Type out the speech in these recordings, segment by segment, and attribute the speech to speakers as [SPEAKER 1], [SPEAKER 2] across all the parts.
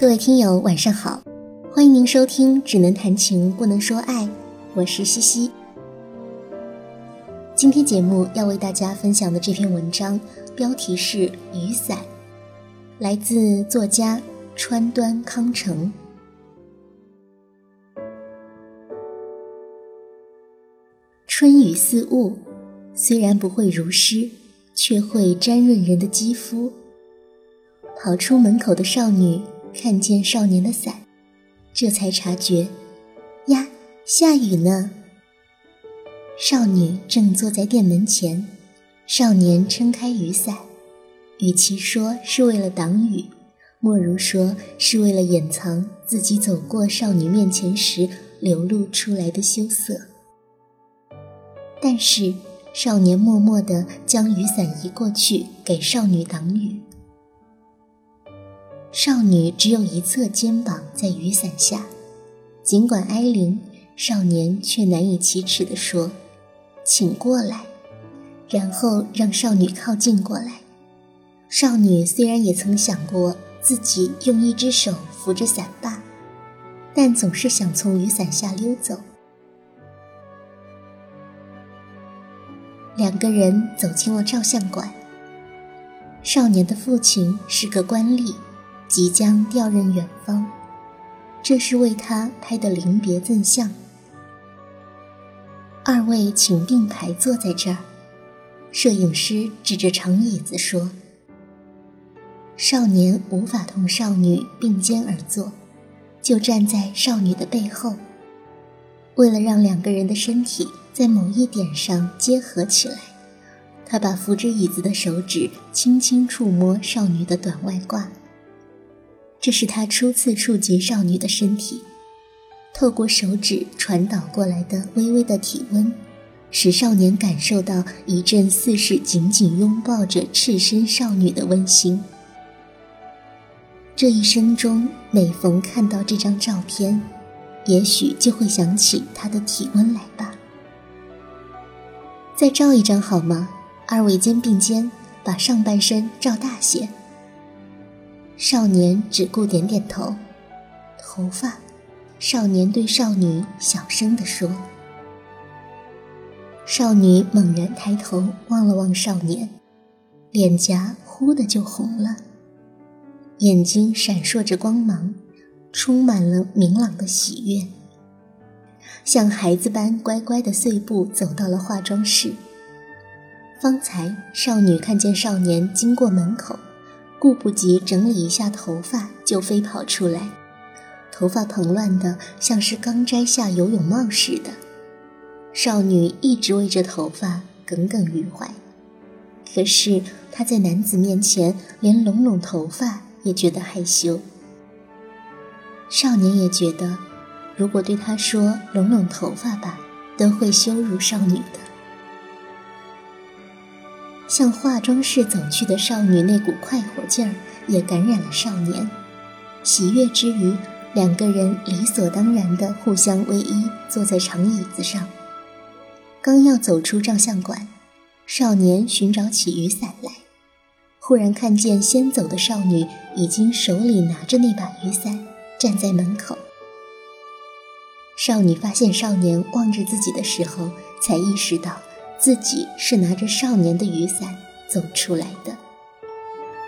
[SPEAKER 1] 各位听友，晚上好，欢迎您收听《只能谈情不能说爱》，我是西西。今天节目要为大家分享的这篇文章标题是《雨伞》，来自作家川端康成。春雨似雾，虽然不会如诗，却会沾润人的肌肤。跑出门口的少女。看见少年的伞，这才察觉，呀，下雨呢。少女正坐在店门前，少年撑开雨伞，与其说是为了挡雨，莫如说是为了掩藏自己走过少女面前时流露出来的羞涩。但是，少年默默地将雨伞移过去，给少女挡雨。少女只有一侧肩膀在雨伞下，尽管挨淋，少年却难以启齿地说：“请过来。”然后让少女靠近过来。少女虽然也曾想过自己用一只手扶着伞把，但总是想从雨伞下溜走。两个人走进了照相馆。少年的父亲是个官吏。即将调任远方，这是为他拍的临别赠相。二位请并排坐在这儿。摄影师指着长椅子说：“少年无法同少女并肩而坐，就站在少女的背后。为了让两个人的身体在某一点上结合起来，他把扶着椅子的手指轻轻触摸少女的短外褂。”这是他初次触及少女的身体，透过手指传导过来的微微的体温，使少年感受到一阵似是紧紧拥抱着赤身少女的温馨。这一生中，每逢看到这张照片，也许就会想起他的体温来吧。再照一张好吗？二位肩并肩，把上半身照大些。少年只顾点点头，头发。少年对少女小声地说。少女猛然抬头望了望少年，脸颊忽的就红了，眼睛闪烁着光芒，充满了明朗的喜悦，像孩子般乖乖的碎步走到了化妆室。方才少女看见少年经过门口。顾不及整理一下头发，就飞跑出来，头发蓬乱的像是刚摘下游泳帽似的。少女一直为这头发耿耿于怀，可是她在男子面前连拢拢头发也觉得害羞。少年也觉得，如果对他说拢拢头发吧，都会羞辱少女的。向化妆室走去的少女那股快活劲儿也感染了少年，喜悦之余，两个人理所当然地互相偎依，坐在长椅子上。刚要走出照相馆，少年寻找起雨伞来，忽然看见先走的少女已经手里拿着那把雨伞，站在门口。少女发现少年望着自己的时候，才意识到。自己是拿着少年的雨伞走出来的，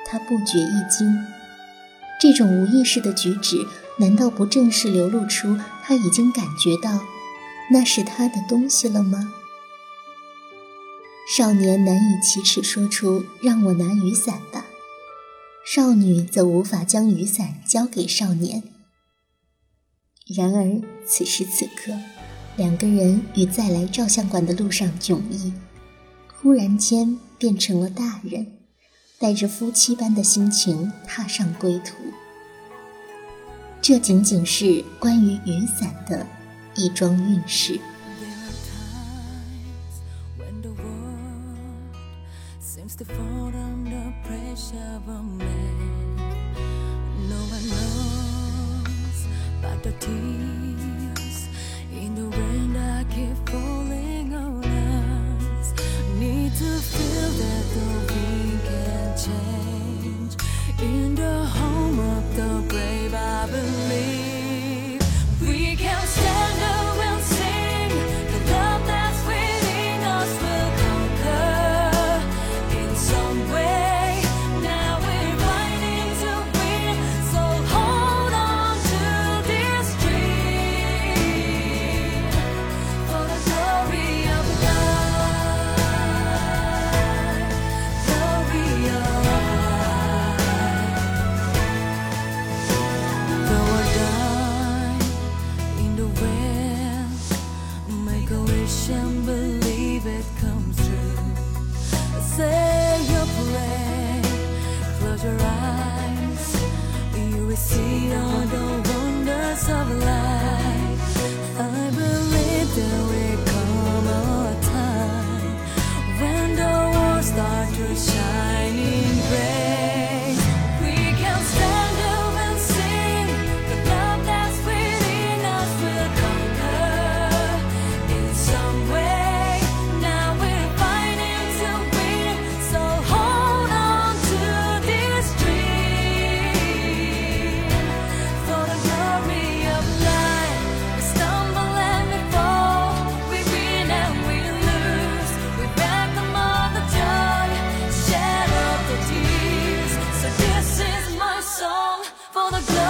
[SPEAKER 1] 他不觉一惊，这种无意识的举止，难道不正是流露出他已经感觉到那是他的东西了吗？少年难以启齿说出“让我拿雨伞吧”，少女则无法将雨伞交给少年。然而此时此刻。两个人与再来照相馆的路上迥异，忽然间变成了大人，带着夫妻般的心情踏上归途。这仅仅是关于雨伞的一桩运势。
[SPEAKER 2] the I keep falling on us. Need to feel that the wind can change. we see all the wonders of life. for the glory.